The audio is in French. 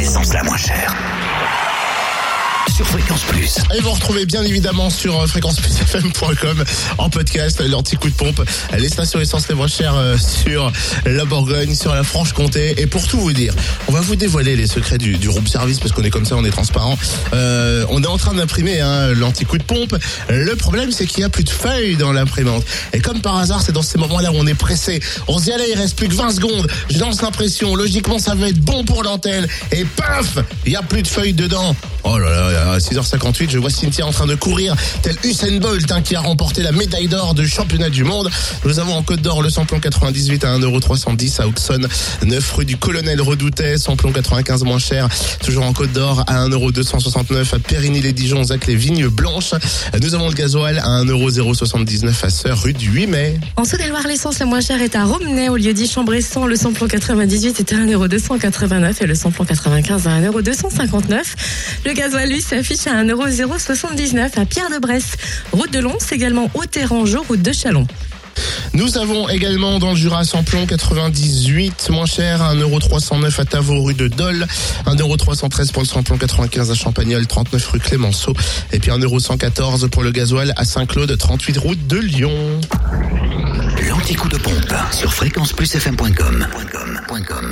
l'essence la moins chère. Sur. Et vous retrouvez bien évidemment sur euh, fréquenceplusfm.com en podcast l'anti-coup de pompe, les stations essence les moins chères euh, sur la Bourgogne, sur la Franche-Comté. Et pour tout vous dire, on va vous dévoiler les secrets du, du room service parce qu'on est comme ça, on est transparent. Euh, on est en train d'imprimer hein, l'anti-coup de pompe. Le problème, c'est qu'il n'y a plus de feuilles dans l'imprimante. Et comme par hasard, c'est dans ces moments-là où on est pressé. On se dit, allez, il reste plus que 20 secondes. Je lance l'impression. Logiquement, ça va être bon pour l'antenne. Et paf, il n'y a plus de feuilles dedans. Oh là là, à 6h58, je vois Cynthia en train de courir, tel Usain Bolt hein, qui a remporté la médaille d'or du championnat du monde. Nous avons en Côte d'Or le samplon 98 à 1,310€ à Auxonne, 9 rue du Colonel Redoutet, samplon 95 moins cher, toujours en Côte d'Or à 1,269€ à Périgny-les-Dijon, Zac les Vignes Blanches. Nous avons le gasoil à 1,079€ à Sœur, rue du 8 mai. En Saône-et-Loire, l'essence la moins chère est à Romney, au lieu dit. Le samplon 98 est à 1,289€ et le samplon 95 à 1,259€. Le gasoil, lui, s'affiche à 1,079€ à Pierre-de-Bresse. Route de Lons, également au Terrangeau, route de Chalon. Nous avons également dans le Jura samplon 98, moins cher, à 1,309€ à Tavaux, rue de Dole, 1,313€ pour le samplon 95 à Champagnol, 39 rue Clémenceau, et puis 1,114€ pour le gasoil à Saint-Claude, 38 route de Lyon. L'anti-coup de pompe sur fréquenceplusfm.com. Fréquence Plus